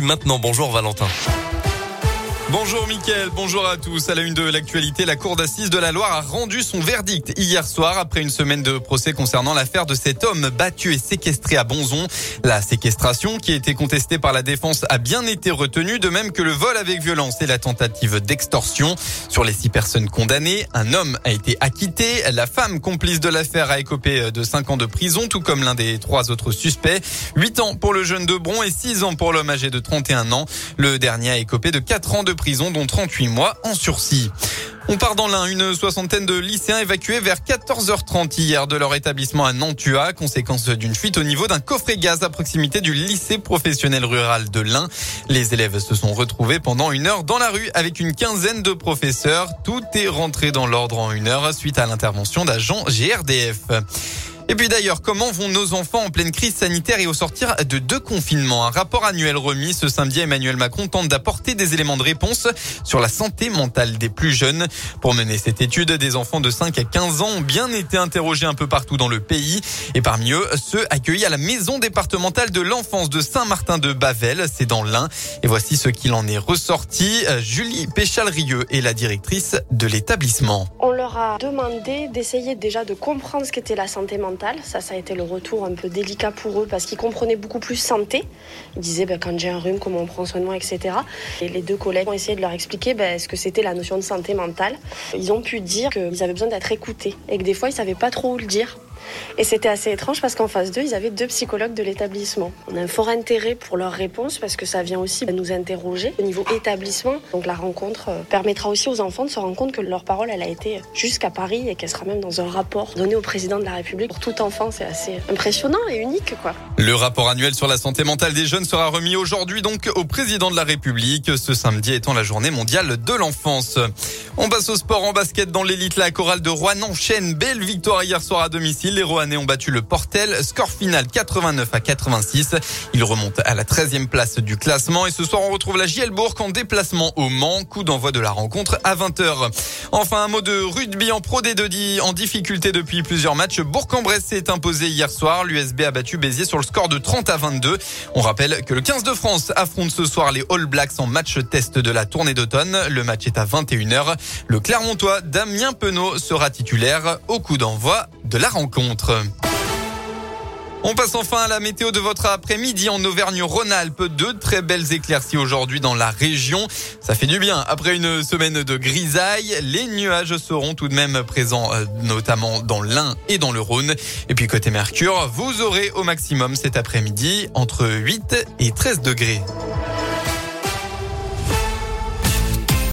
Maintenant, bonjour Valentin. Bonjour Mickaël, bonjour à tous. À la une de l'actualité, la Cour d'assises de la Loire a rendu son verdict hier soir après une semaine de procès concernant l'affaire de cet homme battu et séquestré à Bonzon. La séquestration qui a été contestée par la défense a bien été retenue, de même que le vol avec violence et la tentative d'extorsion. Sur les six personnes condamnées, un homme a été acquitté. La femme complice de l'affaire a écopé de cinq ans de prison, tout comme l'un des trois autres suspects. Huit ans pour le jeune de Bron et six ans pour l'homme âgé de 31 ans. Le dernier a écopé de quatre ans de prison, dont 38 mois en sursis. On part dans l'un, une soixantaine de lycéens évacués vers 14h30 hier de leur établissement à Nantua, conséquence d'une fuite au niveau d'un coffret gaz à proximité du lycée professionnel rural de l'Ain. Les élèves se sont retrouvés pendant une heure dans la rue avec une quinzaine de professeurs. Tout est rentré dans l'ordre en une heure suite à l'intervention d'agents GRDF. Et puis d'ailleurs, comment vont nos enfants en pleine crise sanitaire et au sortir de deux confinements? Un rapport annuel remis ce samedi, Emmanuel Macron tente d'apporter des éléments de réponse sur la santé mentale des plus jeunes. Pour mener cette étude, des enfants de 5 à 15 ans ont bien été interrogés un peu partout dans le pays. Et parmi eux, ceux accueillis à la maison départementale de l'enfance de Saint-Martin de Bavel, c'est dans l'Ain. Et voici ce qu'il en est ressorti. Julie Péchal-Rieux est la directrice de l'établissement. A demandé d'essayer déjà de comprendre ce qu'était la santé mentale ça, ça a été le retour un peu délicat pour eux parce qu'ils comprenaient beaucoup plus santé. Ils disaient ben, quand j'ai un rhume, comment on prend soin de moi, etc. Et les deux collègues ont essayé de leur expliquer ben, ce que c'était la notion de santé mentale. Ils ont pu dire qu'ils avaient besoin d'être écoutés et que des fois ils savaient pas trop où le dire. Et c'était assez étrange parce qu'en face d'eux, ils avaient deux psychologues de l'établissement. On a un fort intérêt pour leurs réponses parce que ça vient aussi nous interroger au niveau établissement. Donc la rencontre euh, permettra aussi aux enfants de se rendre compte que leur parole, elle a été jusqu'à Paris et qu'elle sera même dans un rapport donné au président de la République. Pour tout enfant, c'est assez impressionnant et unique, quoi. Le rapport annuel sur la santé mentale des jeunes sera remis aujourd'hui donc au président de la République, ce samedi étant la journée mondiale de l'enfance. On passe au sport en basket dans l'élite. La chorale de Rouen enchaîne. Belle victoire hier soir à domicile. Les Rouennais ont battu le Portel. Score final 89 à 86. Ils remontent à la 13e place du classement. Et ce soir, on retrouve la Gielbourg en déplacement au Mans. Coup d'envoi de la rencontre à 20h. Enfin, un mot de rugby en Pro D2 en difficulté depuis plusieurs matchs. Bourg-en-Bresse s'est imposé hier soir. L'USB a battu Béziers sur le score de 30 à 22. On rappelle que le 15 de France affronte ce soir les All Blacks en match test de la tournée d'automne. Le match est à 21h. Le Clermontois Damien Penaud sera titulaire au coup d'envoi de la rencontre. On passe enfin à la météo de votre après-midi en Auvergne-Rhône-Alpes. Deux très belles éclaircies aujourd'hui dans la région. Ça fait du bien. Après une semaine de grisaille, les nuages seront tout de même présents, euh, notamment dans l'Ain et dans le Rhône. Et puis côté Mercure, vous aurez au maximum cet après-midi entre 8 et 13 degrés.